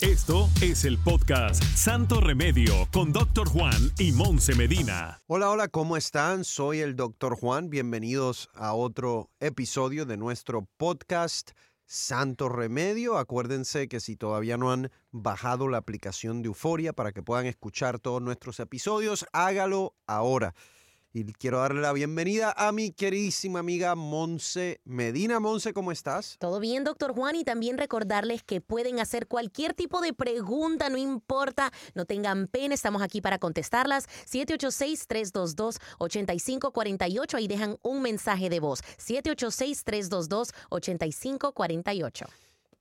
Esto es el podcast Santo Remedio con Doctor Juan y Monse Medina. Hola, hola, ¿cómo están? Soy el Doctor Juan. Bienvenidos a otro episodio de nuestro podcast Santo Remedio. Acuérdense que si todavía no han bajado la aplicación de Euforia para que puedan escuchar todos nuestros episodios, hágalo ahora. Y quiero darle la bienvenida a mi queridísima amiga Monse Medina. Monse, ¿cómo estás? Todo bien, doctor Juan, y también recordarles que pueden hacer cualquier tipo de pregunta, no importa, no tengan pena, estamos aquí para contestarlas. 786-322-8548, ahí dejan un mensaje de voz. 786-322-8548.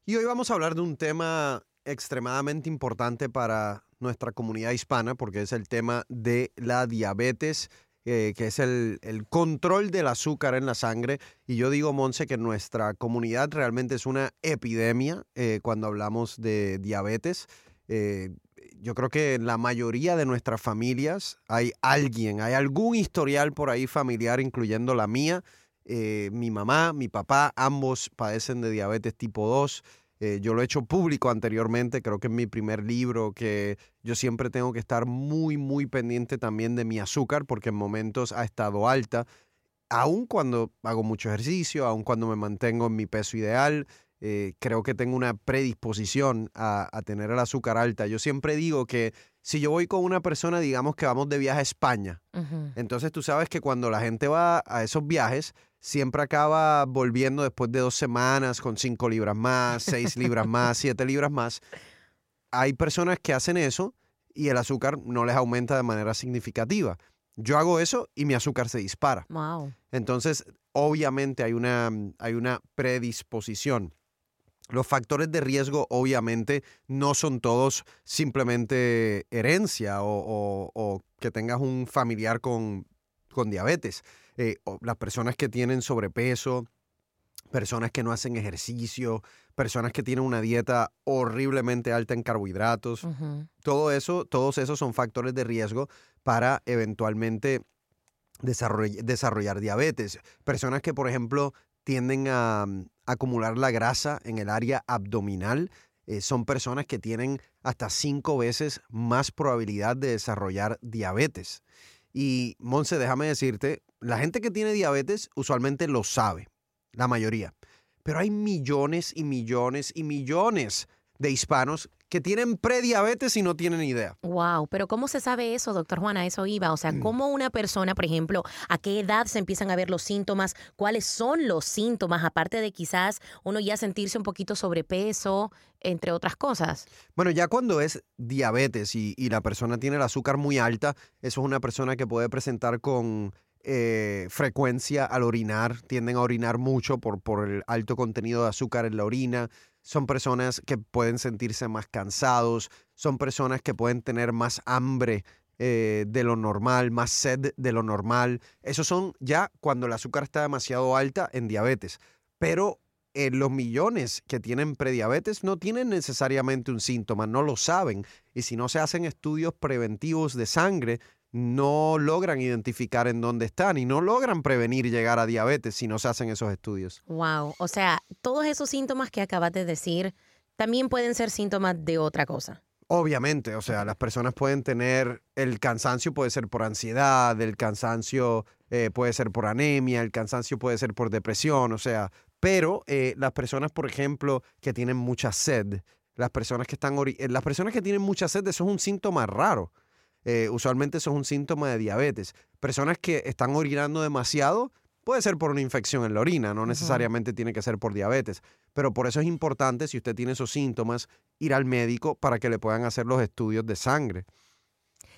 Y hoy vamos a hablar de un tema extremadamente importante para nuestra comunidad hispana, porque es el tema de la diabetes eh, que es el, control del azúcar en la sangre. Y yo digo, Monse, que nuestra comunidad realmente es una epidemia eh, cuando hablamos de diabetes. Eh, yo creo que en la mayoría de nuestras familias hay alguien, hay algún historial por ahí familiar, incluyendo la mía. mi mamá, mi papá, ambos padecen de diabetes tipo 2. Eh, yo lo he hecho público anteriormente, creo que en mi primer libro, que yo siempre tengo que estar muy, muy pendiente también de mi azúcar, porque en momentos ha estado alta, aun cuando hago mucho ejercicio, aun cuando me mantengo en mi peso ideal, eh, creo que tengo una predisposición a, tener el azúcar alta. Yo siempre digo que si yo voy con una persona, digamos que vamos de viaje a España, entonces tú sabes que cuando la gente va a esos viajes, siempre acaba volviendo después de dos semanas con cinco libras más, seis libras más, siete libras más. Hay personas que hacen eso y el azúcar no les aumenta de manera significativa. Yo hago eso y mi azúcar se dispara. Wow. Entonces, obviamente hay una, hay una predisposición. Los factores de riesgo obviamente no son todos simplemente herencia o, que tengas un familiar con, con diabetes. Eh, las personas que tienen sobrepeso, personas que no hacen ejercicio, personas que tienen una dieta horriblemente alta en carbohidratos. Todo eso, todos esos son factores de riesgo para eventualmente desarrollar, diabetes. Personas que, por ejemplo, tienden a, mm, acumular la grasa en el área abdominal. Eh, son personas que tienen hasta cinco veces más probabilidad de desarrollar diabetes. Y Monse, déjame decirte, la gente que tiene diabetes usualmente lo sabe, la mayoría. Pero hay millones y millones y millones de hispanos que tienen prediabetes y no tienen idea. Wow, pero ¿cómo se sabe eso, doctor Juana? Eso iba. O sea, mm. ¿cómo una persona, por ejemplo, a qué edad se empiezan a ver los síntomas? ¿Cuáles son los síntomas? Aparte de quizás uno ya sentirse un poquito sobrepeso, entre otras cosas. Bueno, ya cuando es diabetes y, y la persona tiene el azúcar muy alta, eso es una persona que puede presentar con eh, frecuencia al orinar, tienden a orinar mucho por, por el alto contenido de azúcar en la orina, son personas que pueden sentirse más cansados, son personas que pueden tener más hambre eh, de lo normal, más sed de lo normal. Esos son ya cuando el azúcar está demasiado alta en diabetes. Pero eh, los millones que tienen prediabetes no tienen necesariamente un síntoma, no lo saben. Y si no se hacen estudios preventivos de sangre, no logran identificar en dónde están y no logran prevenir llegar a diabetes si no se hacen esos estudios. Wow, o sea, todos esos síntomas que acabas de decir también pueden ser síntomas de otra cosa. Obviamente, o sea, las personas pueden tener, el cansancio puede ser por ansiedad, el cansancio eh, puede ser por anemia, el cansancio puede ser por depresión, o sea, pero eh, las personas, por ejemplo, que tienen mucha sed, las personas que están, eh, las personas que tienen mucha sed, eso es un síntoma raro. Eh, usualmente eso es un síntoma de diabetes. Personas que están orinando demasiado, puede ser por una infección en la orina, no necesariamente tiene que ser por diabetes, pero por eso es importante, si usted tiene esos síntomas, ir al médico para que le puedan hacer los estudios de sangre.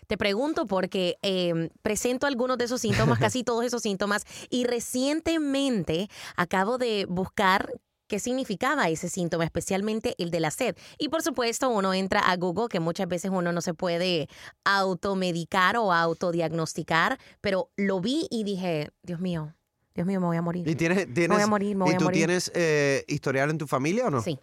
Te pregunto porque em, presento algunos de esos síntomas, casi todos esos síntomas, y recientemente acabo de buscar qué significaba ese síntoma, especialmente el de la sed. Y por supuesto, uno entra a Google, que muchas veces uno no se puede automedicar o autodiagnosticar, pero lo vi y dije, Dios mío, Dios mío, me voy a morir. ¿Y tienes, tienes, me voy a morir, me voy ¿y a tú morir. tienes eh, historial en tu familia o no? Sí,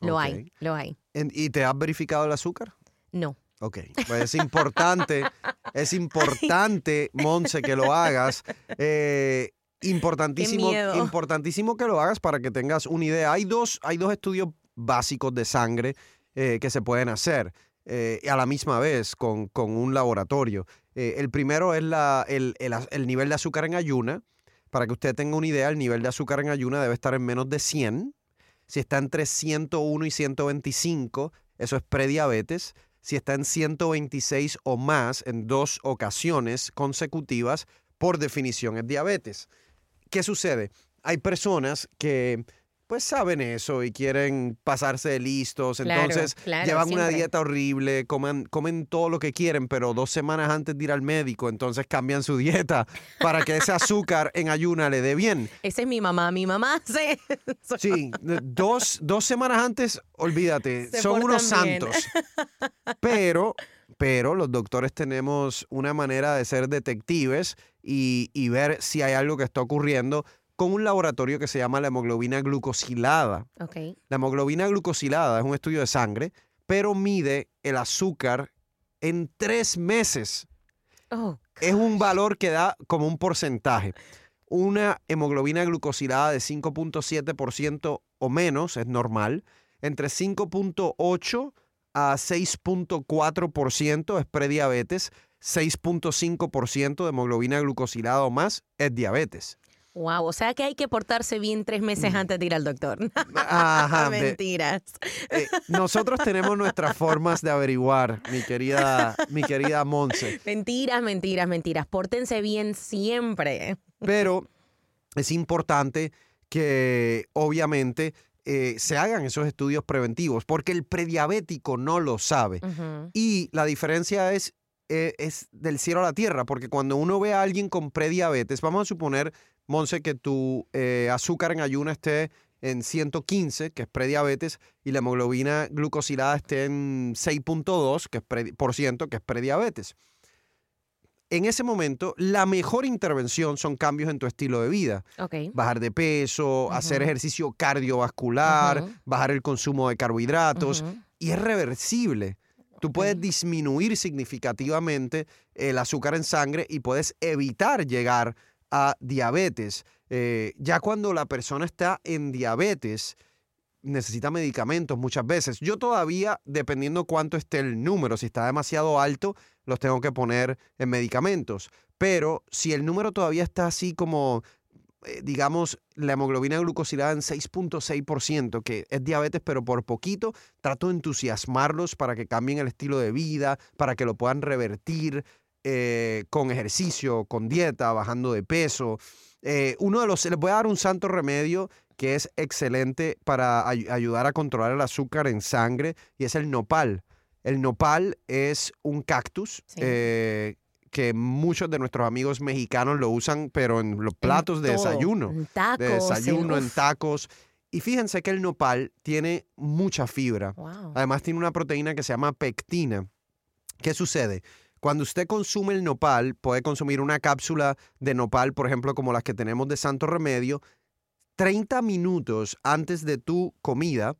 lo hay, lo hay. ¿Y te has verificado el azúcar? No. Ok, pues es importante, es importante, Monse, que lo hagas. Eh, importantísimo, importantísimo que lo hagas para que tengas una idea. Hay dos, hay dos estudios básicos de sangre eh, que se pueden hacer eh, a la misma vez con, con un laboratorio. Eh, el primero es la, el, el nivel de azúcar en ayuna. Para que usted tenga una idea, el nivel de azúcar en ayuna debe estar en menos de 100. Si está entre 101 y 125, eso es prediabetes. Si está en 126 o más en dos ocasiones consecutivas, por definición es diabetes. ¿Qué sucede? Hay personas que pues saben eso y quieren pasarse de listos, Claro, entonces claro, llevan una dieta horrible, comen, comen todo lo que quieren, pero dos semanas antes de ir al médico, entonces cambian su dieta para que ese azúcar en ayuna le dé bien. Esa es mi mamá. Mi mamá Sí, dos, dos semanas antes, olvídate, Se son unos bien. santos. Pero, pero los doctores tenemos una manera de ser detectives y, y ver si hay algo que está ocurriendo con un laboratorio que se llama la hemoglobina glucosilada. Ok. La hemoglobina glucosilada es un estudio de sangre, pero mide el azúcar en tres meses Oh, es un valor que da como un porcentaje. Una hemoglobina glucosilada de 5.7% o menos es normal. Entre 5.8 a 6.4% es prediabetes. 6.5% de hemoglobina glucosilada o más es diabetes. wow. O sea que hay que portarse bien tres meses antes de ir al doctor. Mm. Ajá, Mentiras. eh, nosotros tenemos nuestras formas de averiguar, mi querida, mi querida Monse. Mentiras, mentiras, mentiras. Pórtense bien siempre. Pero es importante que obviamente eh, se hagan esos estudios preventivos, porque el prediabético no lo sabe. Y la diferencia es, eh, es del cielo a la tierra, porque cuando uno ve a alguien con prediabetes, vamos a suponer, Monse, que tu eh, azúcar en ayuna esté en 115, que es prediabetes, y la hemoglobina glucosilada esté en 6.2, que es pre- por ciento, que es prediabetes. En ese momento, la mejor intervención son cambios en tu estilo de vida. Bajar de peso, hacer ejercicio cardiovascular, bajar el consumo de carbohidratos y es reversible. Tú puedes Ok. disminuir significativamente el azúcar en sangre y puedes evitar llegar a diabetes. Eh, ya cuando la persona está en diabetes, necesita medicamentos muchas veces. Yo todavía, dependiendo cuánto esté el número, si está demasiado alto, los tengo que poner en medicamentos. Pero si el número todavía está así como, digamos, la hemoglobina glucosilada en 6.6%, que es diabetes pero por poquito, trato de entusiasmarlos para que cambien el estilo de vida, para que lo puedan revertir eh, con ejercicio, con dieta, bajando de peso. Eh, uno de los, les voy a dar un santo remedio que es excelente para ay- ayudar a controlar el azúcar en sangre y es el nopal. El nopal es un cactus Sí. eh, que muchos de nuestros amigos mexicanos lo usan, pero en los platos de todo, desayuno. En tacos. De desayuno, en tacos. Y fíjense que el nopal tiene mucha fibra. Wow. Además tiene una proteína que se llama pectina. ¿Qué sucede? Cuando usted consume el nopal, puede consumir una cápsula de nopal, por ejemplo, como las que tenemos de Santo Remedio, 30 minutos antes de tu comida.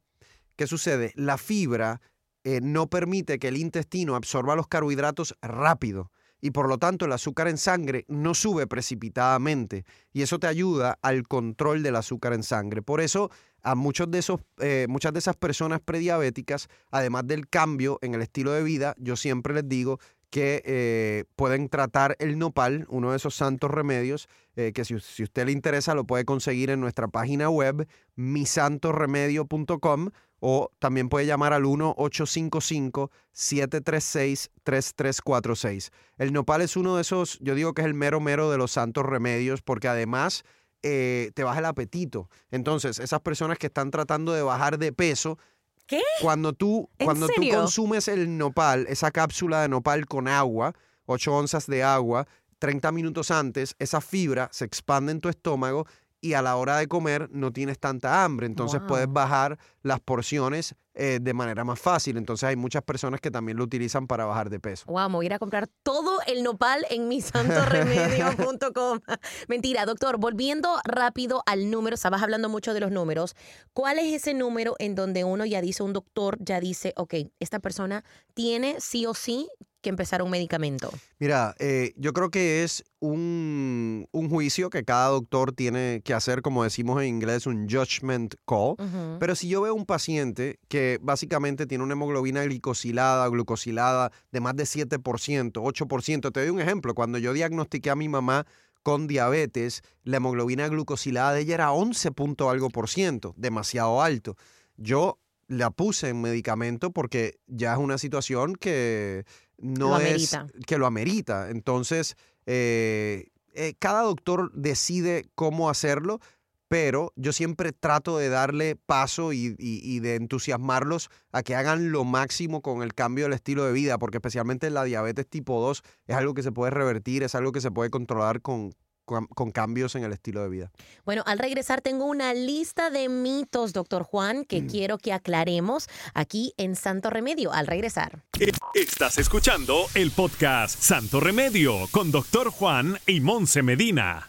¿Qué sucede? La fibra eh, no permite que el intestino absorba los carbohidratos rápido y por lo tanto el azúcar en sangre no sube precipitadamente y eso te ayuda al control del azúcar en sangre. Por eso a muchos de esos, eh, muchas de esas personas prediabéticas, además del cambio en el estilo de vida, yo siempre les digo que eh, pueden tratar el nopal, uno de esos santos remedios, eh, que si, si usted le interesa lo puede conseguir en nuestra página web, misantoremedio.com o también puede llamar al 1-855-736-3346. El nopal es uno de esos, yo digo que es el mero mero de los santos remedios porque además eh, te baja el apetito. Entonces, esas personas que están tratando de bajar de peso, ¿Qué? cuando tú, ¿En cuando tú consumes el nopal, esa cápsula de nopal con agua, 8 onzas de agua, 30 minutos antes, esa fibra se expande en tu estómago y a la hora de comer no tienes tanta hambre, entonces puedes bajar las porciones eh, de manera más fácil. Entonces hay muchas personas que también lo utilizan para bajar de peso. Wow, me voy a ir a comprar todo el nopal en misantoremedio.com. Mentira, doctor, volviendo rápido al número, estabas hablando mucho de los números. ¿Cuál es ese número en donde uno ya dice, un doctor ya dice, ok, esta persona tiene sí o sí que empezar un medicamento? Mira, eh, yo creo que es un, un juicio que cada doctor tiene que hacer, como decimos en inglés, un judgment call. Pero si yo veo un paciente que básicamente tiene una hemoglobina glicosilada, glucosilada de más de 7%, 8%, te doy un ejemplo, cuando yo diagnostiqué a mi mamá con diabetes, la hemoglobina glucosilada de ella era 11 punto algo por ciento, demasiado alto. Yo la puse en medicamento porque ya es una situación que no Lo es amerita. que lo amerita. Entonces, eh, eh, cada doctor decide cómo hacerlo, pero yo siempre trato de darle paso y, y- y de entusiasmarlos a que hagan lo máximo con el cambio del estilo de vida, porque especialmente la diabetes tipo 2 es algo que se puede revertir, es algo que se puede controlar con, con- con cambios en el estilo de vida. Bueno, al regresar tengo una lista de mitos, doctor Juan, que quiero que aclaremos aquí en Santo Remedio. Al regresar. Estás escuchando el podcast Santo Remedio con Doctor Juan y Monse Medina.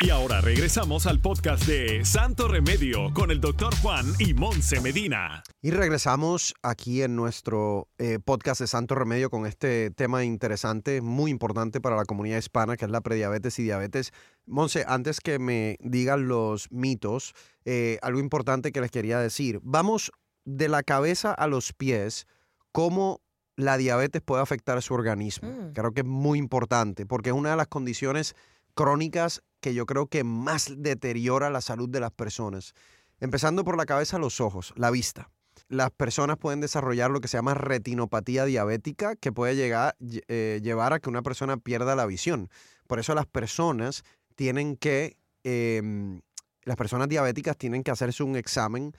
Y ahora regresamos al podcast de Santo Remedio con el Doctor Juan y Monse Medina. Y regresamos aquí en nuestro eh, podcast de Santo Remedio con este tema interesante, muy importante para la comunidad hispana, que es la prediabetes y diabetes. Monse, antes que me digan los mitos, eh, algo importante que les quería decir. Vamos de la cabeza a los pies, cómo la diabetes puede afectar a su organismo. Mm. Creo que es muy importante, porque es una de las condiciones crónicas que yo creo que más deteriora la salud de las personas. Empezando por la cabeza los ojos, la vista las personas pueden desarrollar lo que se llama retinopatía diabética, que puede llegar, lle- eh, llevar a que una persona pierda la visión. Por eso las personas tienen que, em, las personas diabéticas tienen que hacerse un examen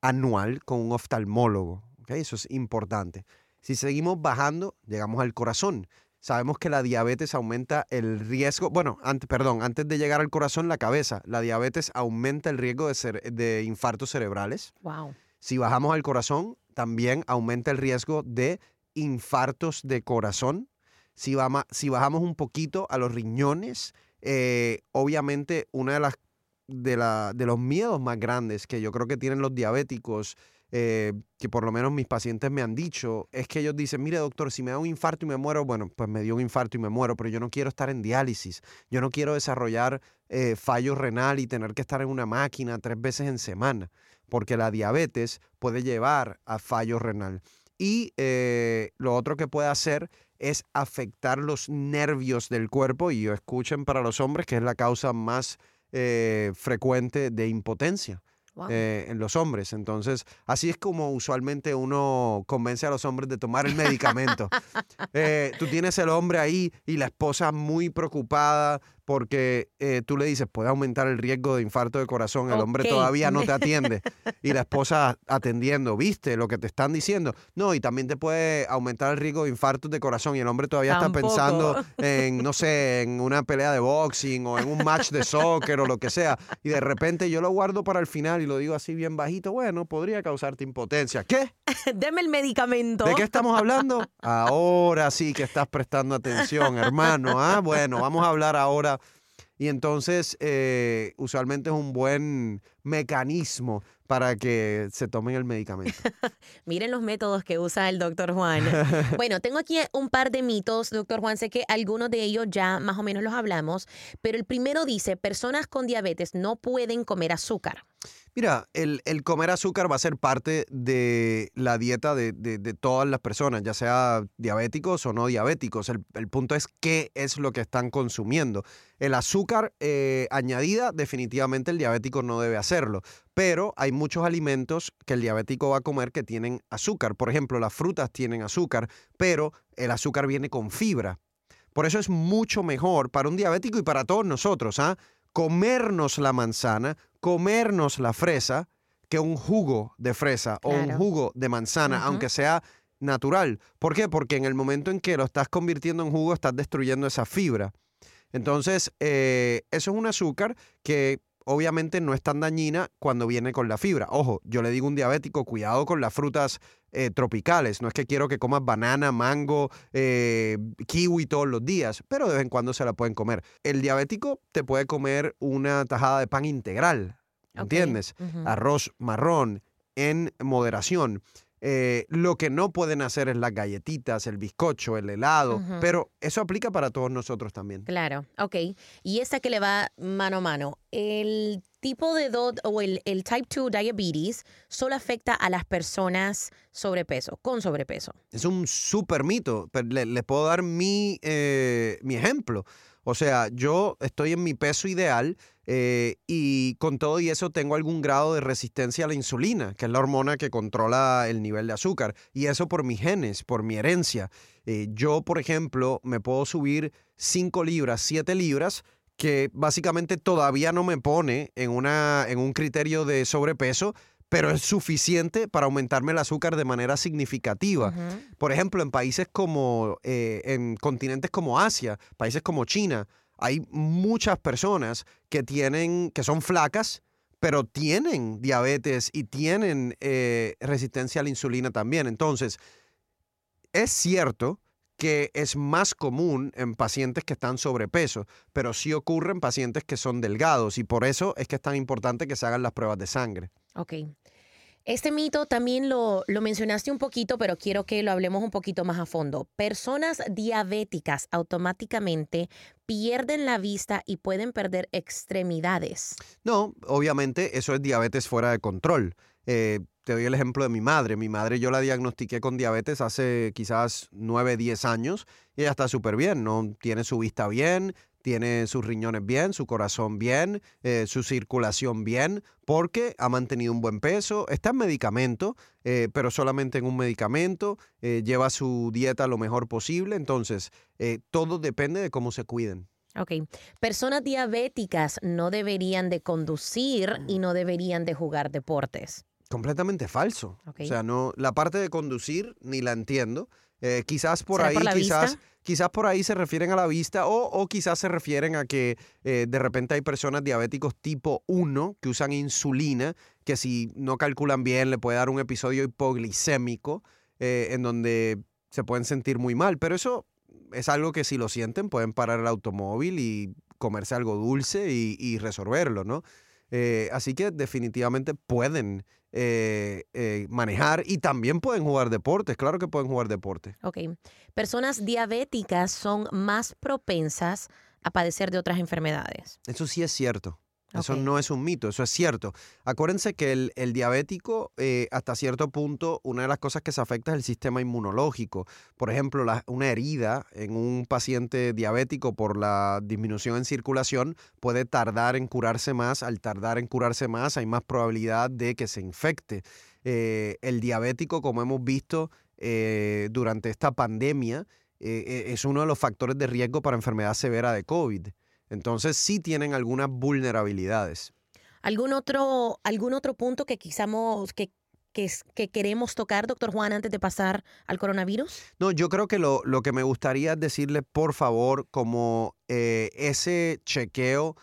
anual con un oftalmólogo. ¿ok? Eso es importante. Si seguimos bajando, llegamos al corazón. Sabemos que la diabetes aumenta el riesgo, bueno, antes, perdón, antes de llegar al corazón, la cabeza. La diabetes aumenta el riesgo de, cere- de infartos cerebrales. Wow. Si bajamos al corazón, también aumenta el riesgo de infartos de corazón. Si, bajamos un poquito a los riñones, eh, obviamente una de las de, la, de los miedos más grandes que yo creo que tienen los diabéticos, eh, que por lo menos mis pacientes me han dicho, es que ellos dicen, mire doctor, si me da un infarto y me muero, bueno, pues me dio un infarto y me muero, pero yo no quiero estar en diálisis, yo no quiero desarrollar eh, fallo renal y tener que estar en una máquina tres veces en semana, porque la diabetes puede llevar a fallo renal. Y eh, lo otro que puede hacer es afectar los nervios del cuerpo y escuchen para los hombres que es la causa más eh, frecuente de impotencia. Wow. eh, en los hombres. Entonces, así es como usualmente uno convence a los hombres de tomar el medicamento. Eh, tú tienes el hombre ahí y la esposa muy preocupada porque eh, tú le dices, puede aumentar el riesgo de infarto de corazón, el hombre todavía no te atiende. Y la esposa atendiendo, ¿viste lo que te están diciendo? No, y también te puede aumentar el riesgo de infartos de corazón y el hombre todavía Tampoco. está pensando en, no sé, en una pelea de boxing o en un match de soccer o lo que sea. Y de repente yo lo guardo para el final y lo digo así bien bajito, bueno, podría causarte impotencia. ¿Qué? Deme el medicamento. ¿De qué estamos hablando? Ahora sí que estás prestando atención, hermano. Ah, bueno, vamos a hablar ahora. Y entonces, eh, usualmente es un buen mecanismo para que se tomen el medicamento. Miren los métodos que usa el doctor Juan. Bueno, tengo aquí un par de mitos, doctor Juan. Sé que algunos de ellos ya más o menos los hablamos, pero el primero dice, personas con diabetes no pueden comer azúcar. Mira, el, el comer azúcar va a ser parte de la dieta de, de- de todas las personas, ya sea diabéticos o no diabéticos. El, el punto es qué es lo que están consumiendo. El azúcar eh, añadida, definitivamente el diabético no debe hacerlo, pero hay muchos alimentos que el diabético va a comer que tienen azúcar. Por ejemplo, las frutas tienen azúcar, pero el azúcar viene con fibra. Por eso es mucho mejor para un diabético y para todos nosotros, ¿ah? comernos la manzana, comernos la fresa, que un jugo de fresa o un jugo de manzana, aunque sea natural. ¿Por qué? Porque en el momento en que lo estás convirtiendo en jugo, estás destruyendo esa fibra. Entonces, eh, eso es un azúcar que obviamente no es tan dañina cuando viene con la fibra. Ojo, yo le digo a un diabético, cuidado con las frutas eh, tropicales. No es que quiero que comas banana, mango, eh, kiwi todos los días, pero de vez en cuando se la pueden comer. El diabético te puede comer una tajada de pan integral, ¿entiendes? Arroz marrón en moderación. Eh, lo que no pueden hacer es las galletitas, el bizcocho, el helado, pero eso aplica para todos nosotros también. Claro, ok. Y esta que le va mano a mano, el tipo de 2 o el, el type 2 diabetes solo afecta a las personas sobrepeso, con sobrepeso. Es un súper mito. pero le, le puedo dar mi, eh, mi ejemplo. O sea, yo estoy en mi peso ideal eh, y con todo y eso tengo algún grado de resistencia a la insulina, que es la hormona que controla el nivel de azúcar. Y eso por mis genes, por mi herencia. Eh, yo, por ejemplo, me puedo subir 5 libras, 7 libras, que básicamente todavía no me pone en, una, en un criterio de sobrepeso, pero es suficiente para aumentarme el azúcar de manera significativa. Por ejemplo, en países como, eh, en continentes como Asia, países como China, hay muchas personas que tienen, que son flacas, pero tienen diabetes y tienen eh, resistencia a la insulina también. Entonces, es cierto que es más común en pacientes que están sobrepeso, pero sí ocurre en pacientes que son delgados y por eso es que es tan importante que se hagan las pruebas de sangre. Ok. Este mito también lo, lo mencionaste un poquito, pero quiero que lo hablemos un poquito más a fondo. Personas diabéticas automáticamente pierden la vista y pueden perder extremidades. No, obviamente eso es diabetes fuera de control. Eh, te doy el ejemplo de mi madre. Mi madre yo la diagnostiqué con diabetes hace quizás 9, 10 años y ella está súper bien, ¿no? Tiene su vista bien, tiene sus riñones bien, su corazón bien, eh, su circulación bien, porque ha mantenido un buen peso, está en medicamento, eh, pero solamente en un medicamento, eh, lleva su dieta lo mejor posible, entonces todo depende de cómo se cuiden. Ok. Personas diabéticas no deberían de conducir y no deberían de jugar deportes. Completamente falso. Ok. O sea, no, la parte de conducir ni la entiendo. Eh, quizás por ¿Será ahí, por quizás, vista? quizás por ahí se refieren a la vista o, o quizás se refieren a que eh, de repente hay personas diabéticos tipo 1 que usan insulina, que si no calculan bien le puede dar un episodio hipoglicémico eh, en donde se pueden sentir muy mal. Pero eso es algo que si lo sienten pueden parar el automóvil y comerse algo dulce y, y resolverlo, ¿no? Así que definitivamente pueden eh, eh, manejar y también pueden jugar deportes, claro que pueden jugar deportes. Ok. Personas diabéticas son más propensas a padecer de otras enfermedades. Eso sí es cierto. Eso no es un mito, eso es cierto. Acuérdense que el, el diabético, eh, hasta cierto punto, una de las cosas que se afecta es el sistema inmunológico. Por ejemplo, la- una herida en un paciente diabético por la disminución en circulación puede tardar en curarse más. Al tardar en curarse más, hay más probabilidad de que se infecte. Eh, el diabético, como hemos visto eh, durante esta pandemia, eh, es uno de los factores de riesgo para enfermedad severa de COVID. Entonces sí tienen algunas vulnerabilidades. ¿Algún otro, algún otro punto que quizás que, que, queremos tocar, doctor Juan, antes de pasar al coronavirus? No, yo creo que lo, lo que me gustaría es decirle, por favor, como eh, ese chequeo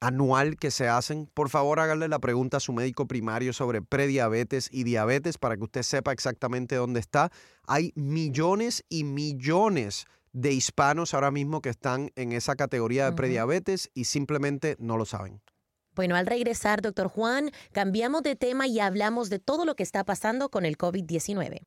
anual que se hacen, por favor háganle la pregunta a su médico primario sobre prediabetes y diabetes para que usted sepa exactamente dónde está. Hay millones y millones de hispanos ahora mismo que están en esa categoría de prediabetes y simplemente no lo saben. Bueno, al regresar, doctor Juan, cambiamos de tema y hablamos de todo lo que está pasando con el COVID-19.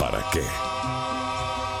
¿para qué?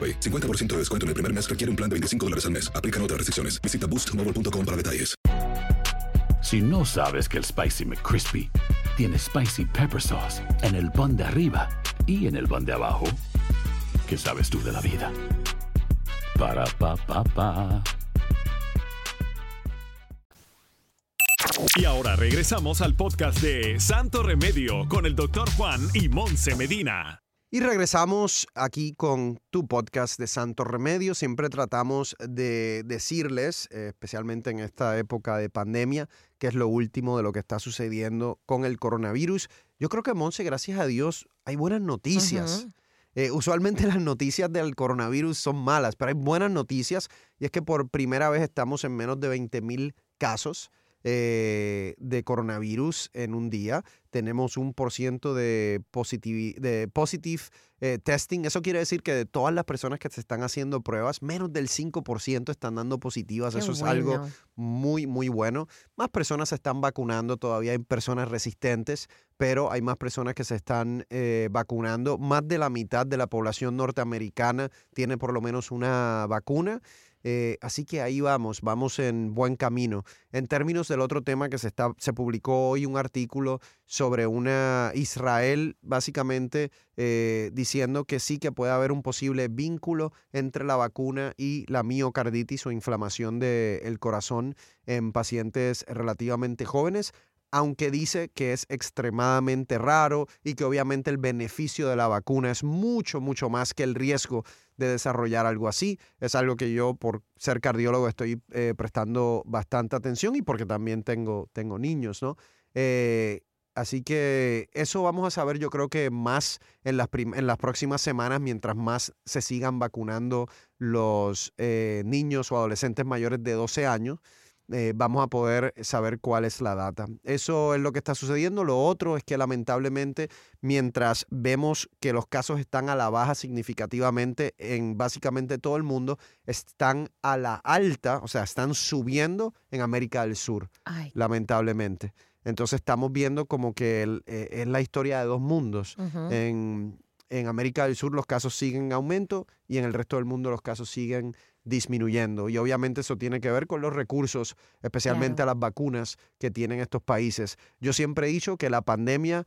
AroPay. 50% de descuento en el primer mes requiere un plan de 25 dólares al mes. Aplican otras restricciones. Visita boostmobile.com para detalles. Si no sabes que el Spicy McCrispy tiene Spicy Pepper Sauce en el pan de arriba y en el pan de abajo, ¿qué sabes tú de la vida? Para, pa, pa, pa. Y ahora regresamos al podcast de Santo Remedio con el Doctor Juan y Monse Medina. Y regresamos aquí con tu podcast de Santo Remedio. Siempre tratamos de decirles, especialmente en esta época de pandemia, qué es lo último de lo que está sucediendo con el coronavirus. Yo creo que, Monse, gracias a Dios, hay buenas noticias. Eh, usualmente las noticias del coronavirus son malas, pero hay buenas noticias y es que por primera vez estamos en menos de 20 mil casos eh, de coronavirus en un día. Tenemos un por ciento de, positivi- de positive eh, testing. Eso quiere decir que de todas las personas que se están haciendo pruebas, menos del 5% están dando positivas. Qué Eso es algo muy, muy bueno. Más personas se están vacunando, todavía hay personas resistentes, pero hay más personas que se están eh, vacunando. Más de la mitad de la población norteamericana tiene por lo menos una vacuna. Eh, así que ahí vamos, vamos en buen camino. En términos del otro tema que se, está, se publicó hoy un artículo sobre una Israel, básicamente eh, diciendo que sí que puede haber un posible vínculo entre la vacuna y la miocarditis o inflamación del corazón en pacientes relativamente jóvenes aunque dice que es extremadamente raro y que obviamente el beneficio de la vacuna es mucho, mucho más que el riesgo de desarrollar algo así. Es algo que yo, por ser cardiólogo, estoy eh, prestando bastante atención y porque también tengo, tengo niños, ¿no? Eh, así que eso vamos a saber yo creo que más en las, en las próximas semanas, mientras más se sigan vacunando los eh, niños o adolescentes mayores de 12 años. Eh, vamos a poder saber cuál es la data. Eso es lo que está sucediendo. Lo otro es que lamentablemente, mientras vemos que los casos están a la baja significativamente en básicamente todo el mundo, están a la alta, o sea, están subiendo en América del Sur, Ay. lamentablemente. Entonces estamos viendo como que el- eh, es la historia de dos mundos. En, en América del Sur los casos siguen en aumento y en el resto del mundo los casos siguen disminuyendo. Y obviamente eso tiene que ver con los recursos, especialmente a las vacunas que tienen estos países. Yo siempre he dicho que la pandemia,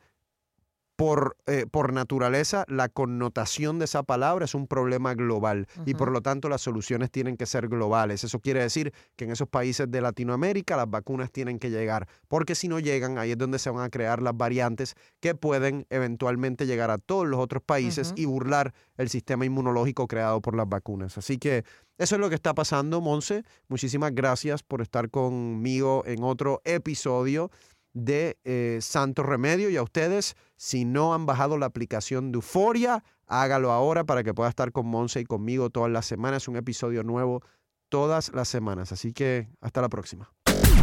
por, eh, por naturaleza, la connotación de esa palabra es un problema global y por lo tanto las soluciones tienen que ser globales. Eso quiere decir que en esos países de Latinoamérica las vacunas tienen que llegar, porque si no llegan, ahí es donde se van a crear las variantes que pueden eventualmente llegar a todos los otros países y burlar el sistema inmunológico creado por las vacunas. Así que eso es lo que está pasando, Monse. Muchísimas gracias por estar conmigo en otro episodio de eh, Santo Remedio. Y a ustedes, si no han bajado la aplicación de Euforia, hágalo ahora para que pueda estar con Monse y conmigo todas las semanas. Un episodio nuevo todas las semanas. Así que hasta la próxima.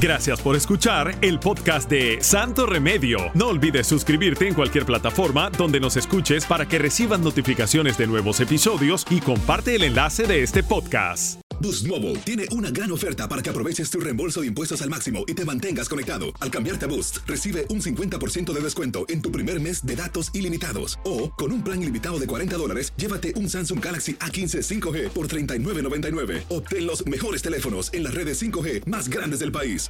Gracias por escuchar el podcast de Santo Remedio. No olvides suscribirte en cualquier plataforma donde nos escuches para que recibas notificaciones de nuevos episodios y comparte el enlace de este podcast. Boost Mobile tiene una gran oferta para que aproveches tu reembolso de impuestos al máximo y te mantengas conectado. Al cambiarte a Boost, recibe un 50% de descuento en tu primer mes de datos ilimitados. O, con un plan ilimitado de 40 dólares, llévate un Samsung Galaxy A15 5G por $39.99. Obtén los mejores teléfonos en las redes 5G más grandes del país.